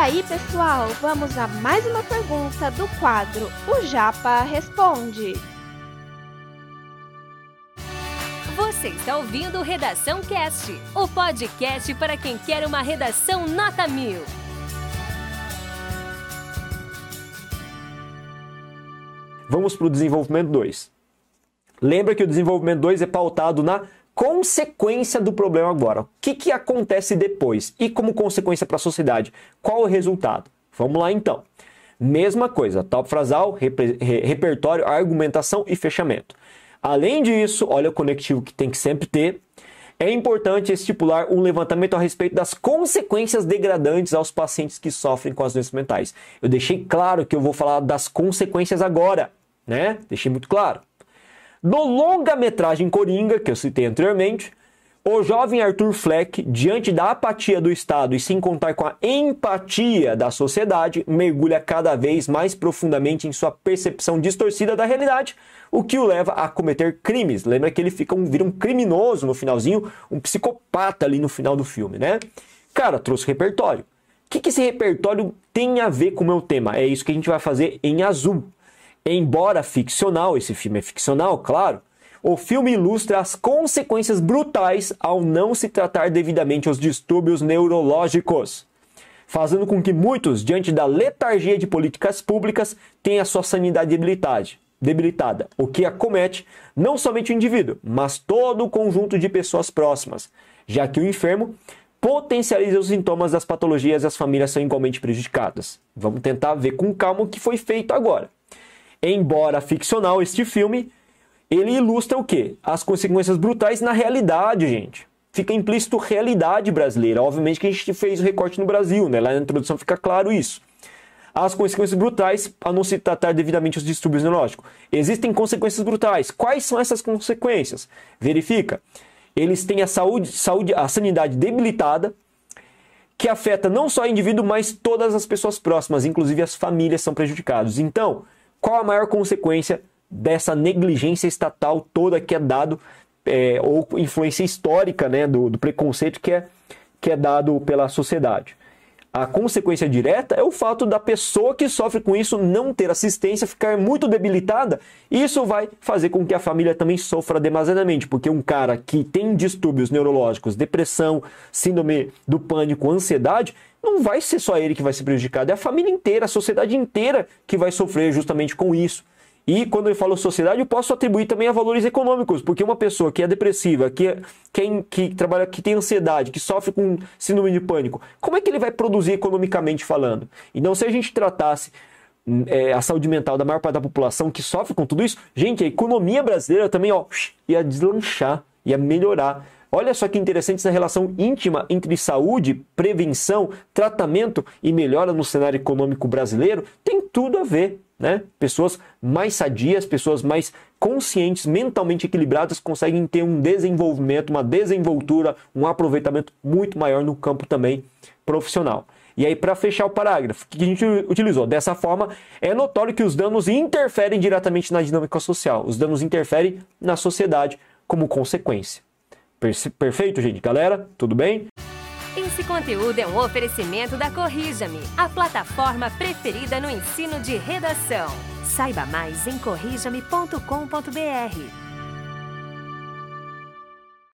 aí, pessoal, vamos a mais uma pergunta do quadro O Japa Responde. Você está ouvindo Redação Cast, o podcast para quem quer uma redação nota mil. Vamos para o desenvolvimento 2. Lembra que o desenvolvimento 2 é pautado na consequência do problema agora. O que, que acontece depois? E como consequência para a sociedade? Qual o resultado? Vamos lá então. Mesma coisa, top frasal, rep repertório, argumentação e fechamento. Além disso, olha o conectivo que tem que sempre ter. É importante estipular um levantamento a respeito das consequências degradantes aos pacientes que sofrem com as doenças mentais. Eu deixei claro que eu vou falar das consequências agora né? Deixei muito claro. No longa-metragem Coringa, que eu citei anteriormente, o jovem Arthur Fleck, diante da apatia do Estado e sem contar com a empatia da sociedade, mergulha cada vez mais profundamente em sua percepção distorcida da realidade, o que o leva a cometer crimes. Lembra que ele fica um, vira um criminoso no finalzinho, um psicopata ali no final do filme, né? Cara, trouxe repertório. O que, que esse repertório tem a ver com o meu tema? É isso que a gente vai fazer em azul. Embora ficcional, esse filme é ficcional, claro, o filme ilustra as consequências brutais ao não se tratar devidamente os distúrbios neurológicos, fazendo com que muitos, diante da letargia de políticas públicas, tenham sua sanidade debilitada, o que acomete não somente o indivíduo, mas todo o conjunto de pessoas próximas, já que o enfermo potencializa os sintomas das patologias e as famílias são igualmente prejudicadas. Vamos tentar ver com calma o que foi feito agora. Embora ficcional, este filme ele ilustra o quê? As consequências brutais na realidade, gente. Fica implícito realidade brasileira. Obviamente que a gente fez o recorte no Brasil, né? Lá na introdução fica claro isso. As consequências brutais a não se tratar devidamente os distúrbios neurológicos. Existem consequências brutais. Quais são essas consequências? Verifica. Eles têm a saúde, saúde, a sanidade debilitada, que afeta não só o indivíduo, mas todas as pessoas próximas, inclusive as famílias são prejudicadas. Então, qual a maior consequência dessa negligência estatal toda que é dado, é, ou influência histórica né, do, do preconceito que é, que é dado pela sociedade? A consequência direta é o fato da pessoa que sofre com isso não ter assistência, ficar muito debilitada. Isso vai fazer com que a família também sofra demasiadamente, porque um cara que tem distúrbios neurológicos, depressão, síndrome do pânico, ansiedade, não vai ser só ele que vai ser prejudicado, é a família inteira, a sociedade inteira que vai sofrer justamente com isso. E quando eu falo sociedade, eu posso atribuir também a valores econômicos, porque uma pessoa que é depressiva, que, é, que, é, que trabalha, que tem ansiedade, que sofre com síndrome de pânico, como é que ele vai produzir economicamente falando? Então, se a gente tratasse é, a saúde mental da maior parte da população que sofre com tudo isso, gente, a economia brasileira também ó, ia deslanchar, ia melhorar. Olha só que interessante essa relação íntima entre saúde, prevenção, tratamento e melhora no cenário econômico brasileiro tem tudo a ver. Né? Pessoas mais sadias, pessoas mais conscientes, mentalmente equilibradas, conseguem ter um desenvolvimento, uma desenvoltura, um aproveitamento muito maior no campo também profissional. E aí, para fechar o parágrafo, que a gente utilizou? Dessa forma, é notório que os danos interferem diretamente na dinâmica social. Os danos interferem na sociedade como consequência. Perfeito, gente? Galera, tudo bem? Esse conteúdo é um oferecimento da Corrija-me, a plataforma preferida no ensino de redação. Saiba mais em corrijame.com.br.